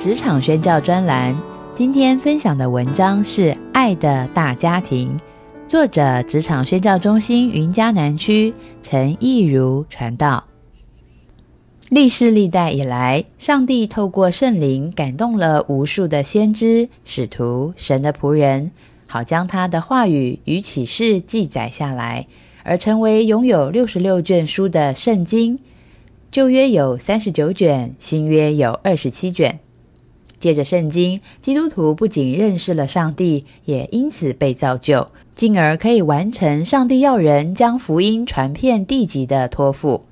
职场宣教专栏，今天分享的文章是《爱的大家庭》，作者职场宣教中心云嘉南区陈义如传道。历世历代以来，上帝透过圣灵感动了无数的先知、使徒、神的仆人，好将他的话语与启示记载下来，而成为拥有六十六卷书的圣经。旧约有三十九卷，新约有二十七卷。借着圣经，基督徒不仅认识了上帝，也因此被造就，进而可以完成上帝要人将福音传遍地极的托付。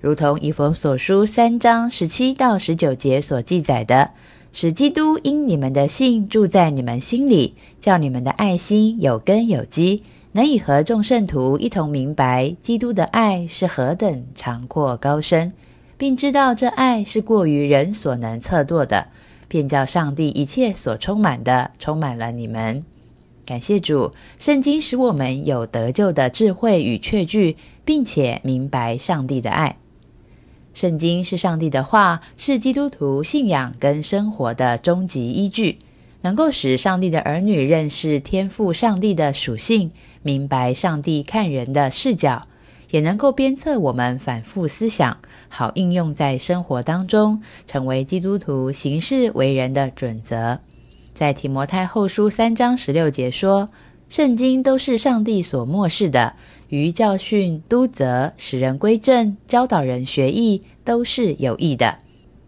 如同以弗所书三章十七到十九节所记载的，使基督因你们的信住在你们心里，叫你们的爱心有根有基。能以和众圣徒一同明白基督的爱是何等长阔高深，并知道这爱是过于人所能测度的，便叫上帝一切所充满的充满了你们。感谢主，圣经使我们有得救的智慧与确据，并且明白上帝的爱。圣经是上帝的话，是基督徒信仰跟生活的终极依据，能够使上帝的儿女认识天赋上帝的属性。明白上帝看人的视角，也能够鞭策我们反复思想，好应用在生活当中，成为基督徒行事为人的准则。在提摩太后书三章十六节说：“圣经都是上帝所漠视的，于教训、督责、使人归正、教导人学艺，都是有益的。”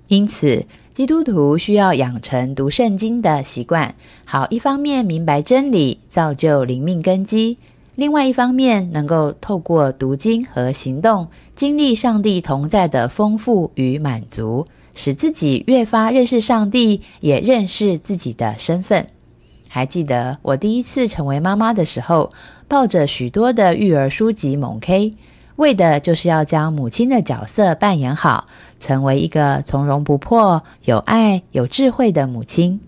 因此，基督徒需要养成读圣经的习惯，好一方面明白真理，造就灵命根基；另外一方面，能够透过读经和行动，经历上帝同在的丰富与满足，使自己越发认识上帝，也认识自己的身份。还记得我第一次成为妈妈的时候，抱着许多的育儿书籍猛 K，为的就是要将母亲的角色扮演好。成为一个从容不迫、有爱、有智慧的母亲。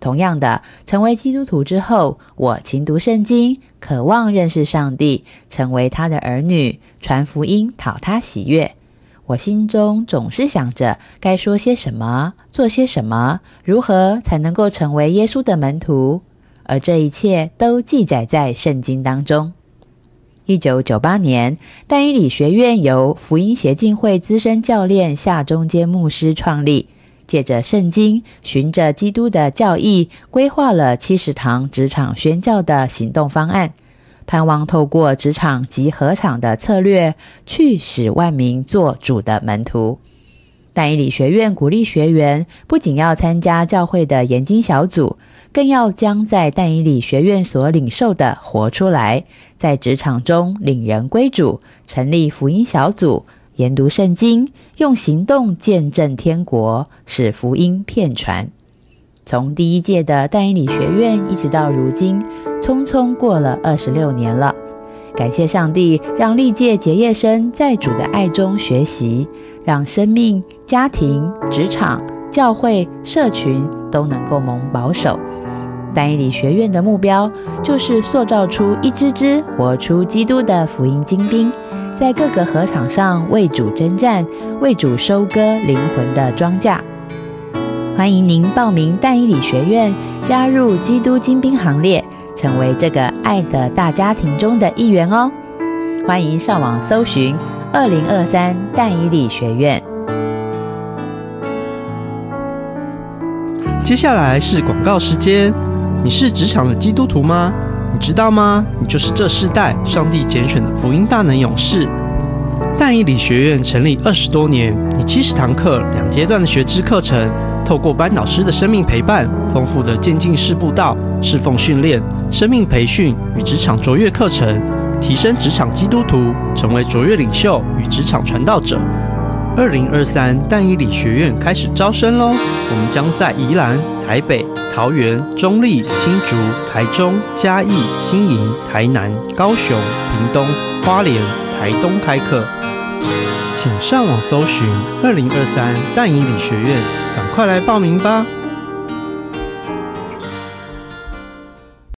同样的，成为基督徒之后，我勤读圣经，渴望认识上帝，成为他的儿女，传福音，讨他喜悦。我心中总是想着该说些什么，做些什么，如何才能够成为耶稣的门徒。而这一切都记载在圣经当中。一九九八年，但以理学院由福音协进会资深教练夏中间牧师创立，借着圣经，循着基督的教义，规划了七十堂职场宣教的行动方案，盼望透过职场及合场的策略，去使万民做主的门徒。但以理学院鼓励学员，不仅要参加教会的研经小组。更要将在但以理学院所领受的活出来，在职场中领人归主，成立福音小组，研读圣经，用行动见证天国，使福音遍传。从第一届的但以理学院一直到如今，匆匆过了二十六年了。感谢上帝，让历届结业生在主的爱中学习，让生命、家庭、职场、教会、社群都能够蒙保守。但以理学院的目标就是塑造出一支支活出基督的福音精兵，在各个禾场上为主征战，为主收割灵魂的庄稼。欢迎您报名但以理学院，加入基督精兵行列，成为这个爱的大家庭中的一员哦！欢迎上网搜寻二零二三但以理学院。接下来是广告时间。你是职场的基督徒吗？你知道吗？你就是这世代上帝拣选的福音大能勇士。但以理学院成立二十多年，以七十堂课、两阶段的学知课程，透过班导师的生命陪伴、丰富的渐进式步道、侍奉训练、生命培训与职场卓越课程，提升职场基督徒，成为卓越领袖与职场传道者。二零二三但以理学院开始招生喽！我们将在宜兰。台北、桃园、中立、新竹、台中、嘉义、新营、台南、高雄、屏东、花莲、台东开课。请上网搜寻二零二三淡宜理学院，赶快来报名吧！